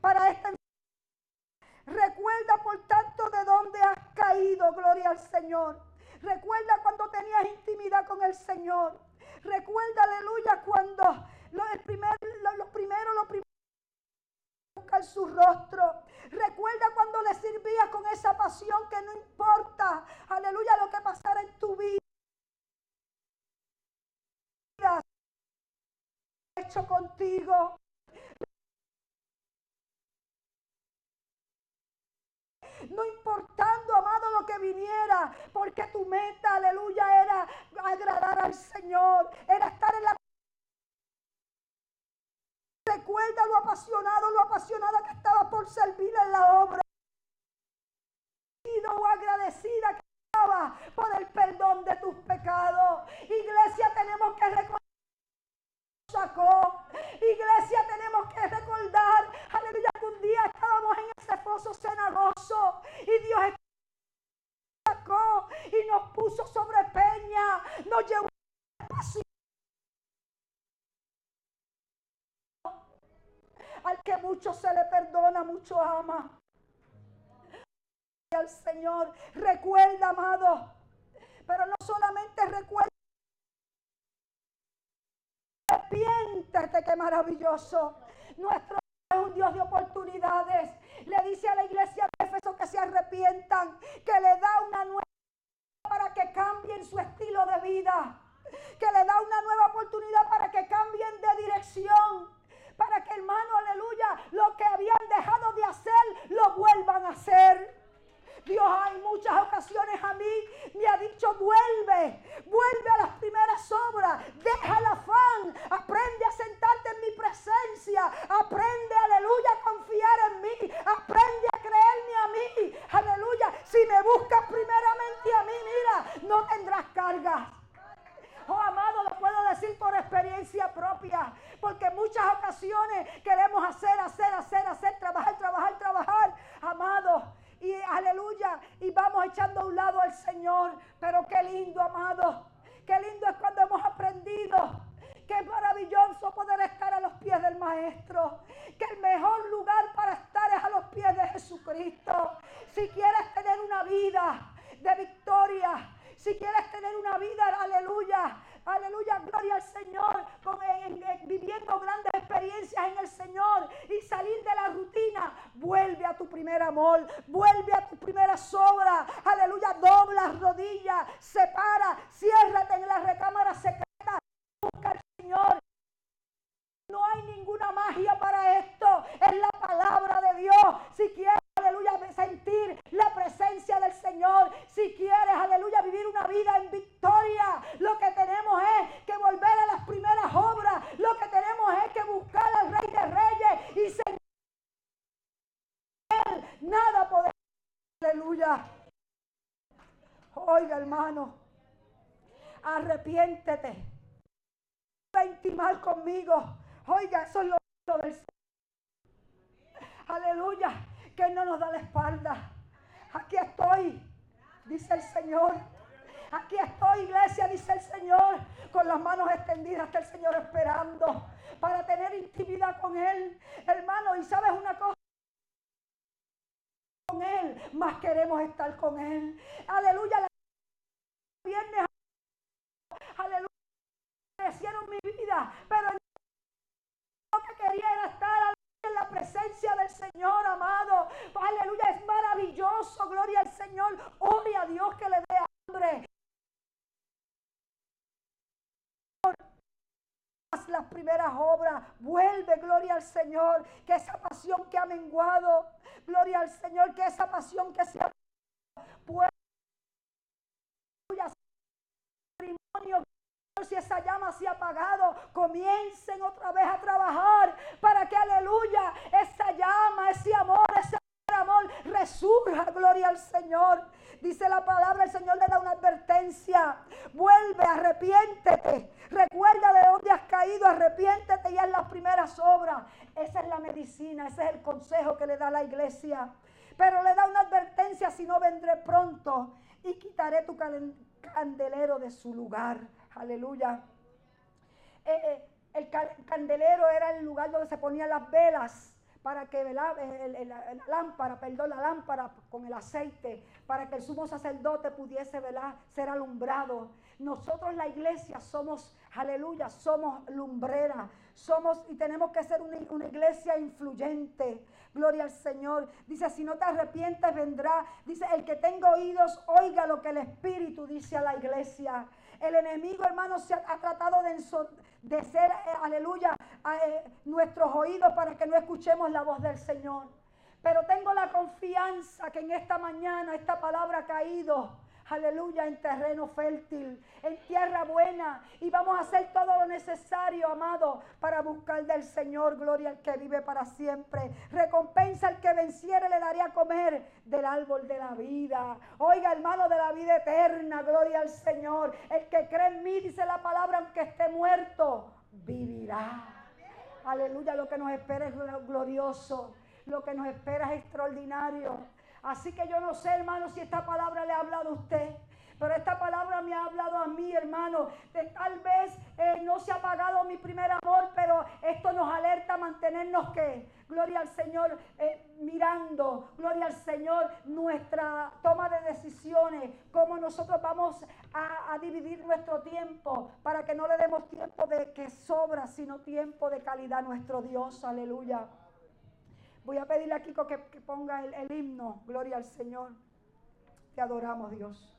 para esta? Recuerda, por tanto, de dónde has caído, gloria al Señor. Recuerda cuando tenías intimidad con el Señor. Recuerda, aleluya, cuando lo, el primer, lo, lo primero, lo primero buscar su rostro. Recuerda cuando le servías con esa pasión que no importa, aleluya, lo que pasara en tu vida. Hecho contigo. No importando, amado, lo que viniera, porque tu meta, aleluya, era agradar al Señor, era estar en la Recuerda lo apasionado, lo apasionada que estaba por servir en la obra. O agradecida que estaba por el perdón de tus pecados. Iglesia, tenemos que recordar sacó. Iglesia, tenemos que recordar, aleluya, que un día estábamos en ese foso cenagoso y Dios sacó y nos puso sobre peña, nos llevó Al que mucho se le perdona, mucho ama. Al Señor, recuerda, amado. Pero no solamente recuerda. Arrepiéntete, qué maravilloso. Nuestro es un Dios de oportunidades. Le dice a la iglesia de Éfeso que se arrepientan, que le da una nueva para que cambien su estilo de vida, que le da una nueva oportunidad para que cambien de dirección para que hermano, aleluya, lo que habían dejado de hacer, lo vuelvan a hacer. Dios hay muchas ocasiones a mí me ha dicho, vuelve, vuelve a las primeras obras, deja el afán, aprende a sentarte en mi presencia, aprende, aleluya, a confiar en mí, aprende a creerme a mí, aleluya. Si me buscas primeramente a mí, mira, no tendrás cargas. Oh, amado, lo puedo decir por experiencia propia, porque muchas ocasiones queremos hacer, hacer, hacer, hacer, trabajar, trabajar, trabajar, amado. Y aleluya, y vamos echando a un lado al Señor. Pero qué lindo, amado. Qué lindo es cuando hemos aprendido. Qué maravilloso poder estar a los pies del Maestro. Que el mejor lugar para estar es a los pies de Jesucristo. Si quieres tener una vida de victoria, si quieres tener una vida, aleluya, aleluya, gloria al Señor, viviendo grandes experiencias en el Señor y salir de la rutina, vuelve a tu primer amor, vuelve a tu primera sobra, aleluya, dobla rodillas, separa, ciérrate en la recámara secreta, busca al Señor. No hay ninguna magia para esto, es la palabra de Dios. Si quieres sentir la presencia del Señor. Si quieres, aleluya, vivir una vida en victoria, lo que tenemos es que volver a las primeras obras. Lo que tenemos es que buscar al Rey de Reyes y sentir nada poder. Aleluya. Oiga, hermano, arrepiéntete. Intimar conmigo. Oiga, eso es lo del Señor. Aleluya que no nos da la espalda. Aquí estoy, dice el Señor. Aquí estoy, iglesia, dice el Señor, con las manos extendidas, está el Señor esperando para tener intimidad con Él. Hermano, y sabes una cosa con Él, más queremos estar con Él. Aleluya. Viernes, aleluya. Hicieron mi vida, pero lo que quería era estar la presencia del Señor, amado. Aleluya, es maravilloso. Gloria al Señor. Ore a Dios que le dé hambre. las primeras obras. Vuelve, gloria al Señor, que esa pasión que ha menguado, gloria al Señor, que esa pasión que se ha vuelve, si esa llama se ha apagado, comiencen otra vez a trabajar para que, aleluya, esa llama, ese amor, ese amor resurja, gloria al Señor. Dice la palabra, el Señor le da una advertencia. Vuelve, arrepiéntete. Recuerda de dónde has caído, arrepiéntete y haz las primeras obras. Esa es la medicina, ese es el consejo que le da la iglesia. Pero le da una advertencia, si no vendré pronto y quitaré tu candelero de su lugar. Aleluya. Eh, eh, el candelero era el lugar donde se ponían las velas para que la lámpara, perdón, la lámpara con el aceite, para que el sumo sacerdote pudiese ser alumbrado. Nosotros la iglesia somos, aleluya, somos lumbrera, somos y tenemos que ser una, una iglesia influyente. Gloria al Señor. Dice, si no te arrepientes, vendrá. Dice, el que tenga oídos, oiga lo que el Espíritu dice a la iglesia. El enemigo, hermano, se ha, tratado de, de ser, eh, aleluya, eh, nuestros oídos para que no escuchemos la voz del Señor. Pero tengo la confianza que en esta mañana esta palabra ha caído aleluya, en terreno fértil, en tierra buena. Y vamos a hacer todo lo necesario, amado, para buscar del Señor, gloria al que vive para siempre. Recompensa al que venciere, le daría a comer del árbol de la vida. Oiga, hermano, de la vida eterna, gloria al Señor. El que cree en mí, dice la palabra, aunque esté muerto, vivirá. Aleluya, lo que nos espera es glorioso. Lo que nos espera es extraordinario. Así que yo no sé, hermano, si esta palabra le ha hablado a usted. Pero esta palabra me ha hablado a mí, hermano. De tal vez eh, no se ha apagado mi primer amor, pero esto nos alerta a mantenernos que, gloria al Señor, eh, mirando, gloria al Señor, nuestra toma de decisiones, cómo nosotros vamos a, a dividir nuestro tiempo para que no le demos tiempo de que sobra, sino tiempo de calidad a nuestro Dios. Aleluya. Voy a pedirle a Kiko que, ponga el, el himno. Gloria al Señor. Te adoramos, Dios.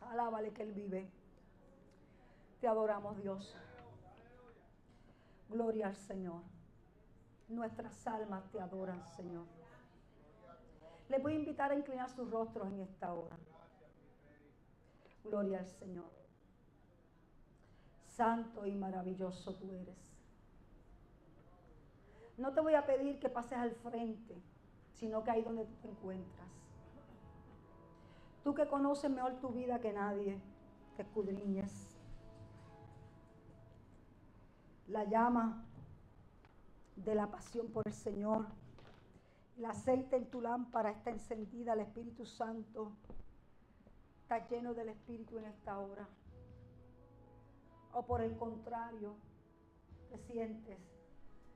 Alábale que Él vive. Te adoramos, Dios. Gloria al Señor. Nuestras almas te adoran, Señor. Les voy a invitar a inclinar sus rostros en esta hora. Gloria al Señor. Santo y maravilloso tú eres. No te voy a pedir que pases al frente, sino que ahí donde tú te encuentras. Tú que conoces mejor tu vida que nadie, te escudriñes. La llama de la pasión por el Señor. El aceite en tu lámpara está encendida, el Espíritu Santo está lleno del Espíritu en esta hora. O por el contrario, te sientes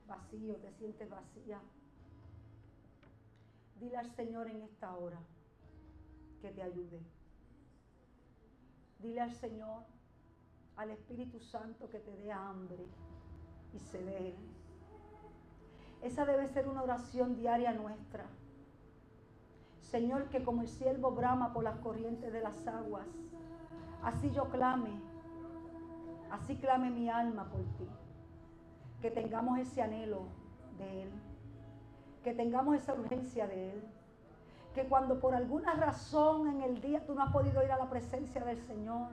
vacío, te sientes vacía, dile al Señor en esta hora que te ayude. Dile al Señor, al Espíritu Santo que te dé hambre y se dé. Esa debe ser una oración diaria nuestra. Señor, que como el siervo brama por las corrientes de las aguas, así yo clame, así clame mi alma por ti que tengamos ese anhelo de Él, que tengamos esa urgencia de Él, que cuando por alguna razón en el día tú no has podido ir a la presencia del Señor,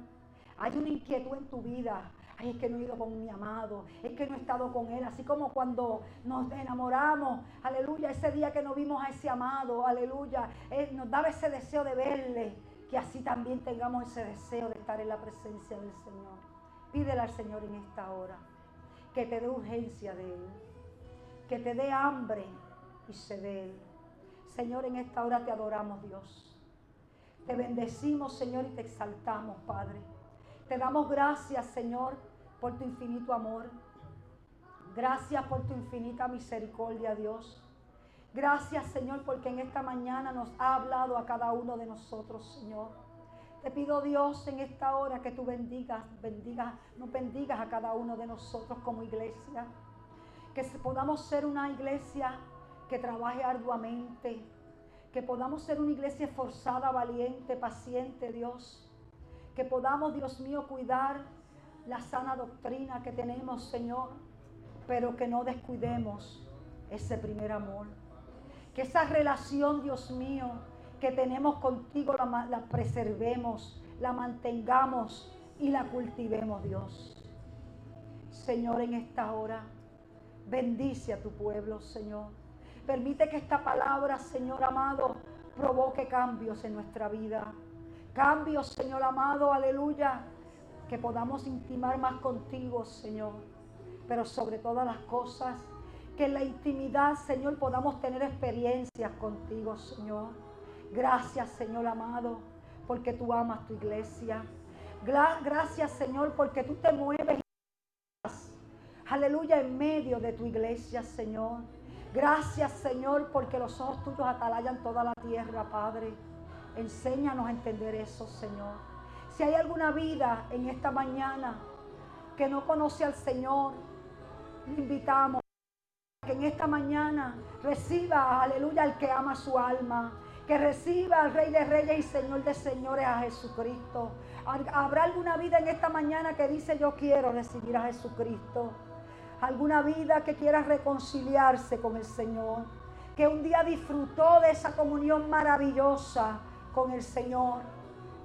hay una inquietud en tu vida, Ay, es que no he ido con mi amado, es que no he estado con él. Así como cuando nos enamoramos, aleluya, ese día que no vimos a ese amado, aleluya, nos daba ese deseo de verle, que así también tengamos ese deseo de estar en la presencia del Señor. Pídele al Señor en esta hora que te dé urgencia de Él, que te dé hambre y se de Él. Señor, en esta hora te adoramos, Dios. Te bendecimos, Señor, y te exaltamos, Padre. Te damos gracias, Señor, por tu infinito amor. Gracias por tu infinita misericordia, Dios. Gracias, Señor, porque en esta mañana nos ha hablado a cada uno de nosotros, Señor. Te pido Dios en esta hora que tú bendigas, bendigas, nos bendigas a cada uno de nosotros como iglesia. Que podamos ser una iglesia que trabaje arduamente. Que podamos ser una iglesia esforzada, valiente, paciente, Dios. Que podamos, Dios mío, cuidar la sana doctrina que tenemos, Señor. Pero que no descuidemos ese primer amor. Que esa relación, Dios mío, que tenemos contigo la, preservemos, la mantengamos y la cultivemos, Dios. Señor, en esta hora, bendice a tu pueblo, Señor. Permite que esta palabra, Señor amado, provoque cambios en nuestra vida. Cambios, Señor amado, aleluya. Que podamos intimar más contigo, Señor. Pero sobre todas las cosas, que en la intimidad, Señor, podamos tener experiencias contigo, Señor Gracias, Señor amado, porque tú amas tu iglesia. Gracias, Señor, porque tú te mueves. Aleluya, en medio de tu iglesia, Señor. Gracias, Señor, porque los ojos tuyos atalayan toda la tierra, Padre. Enséñanos a entender eso, Señor. Si hay alguna vida en esta mañana que no conoce al Señor, le invitamos que en esta mañana reciba, aleluya, al que ama su alma que reciba al Rey de Reyes y Señor de Señores a Jesucristo. ¿Habrá alguna vida en esta mañana que dice yo quiero recibir a Jesucristo? ¿Alguna vida que quiera reconciliarse con el Señor? Que un día disfrutó de esa comunión maravillosa con el Señor,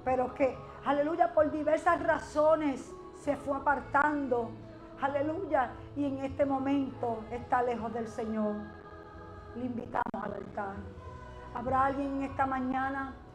pero que, aleluya, por diversas razones se fue apartando. Aleluya. Y en este momento está lejos del Señor. Le invitamos al altar. Habrá alguien en esta mañana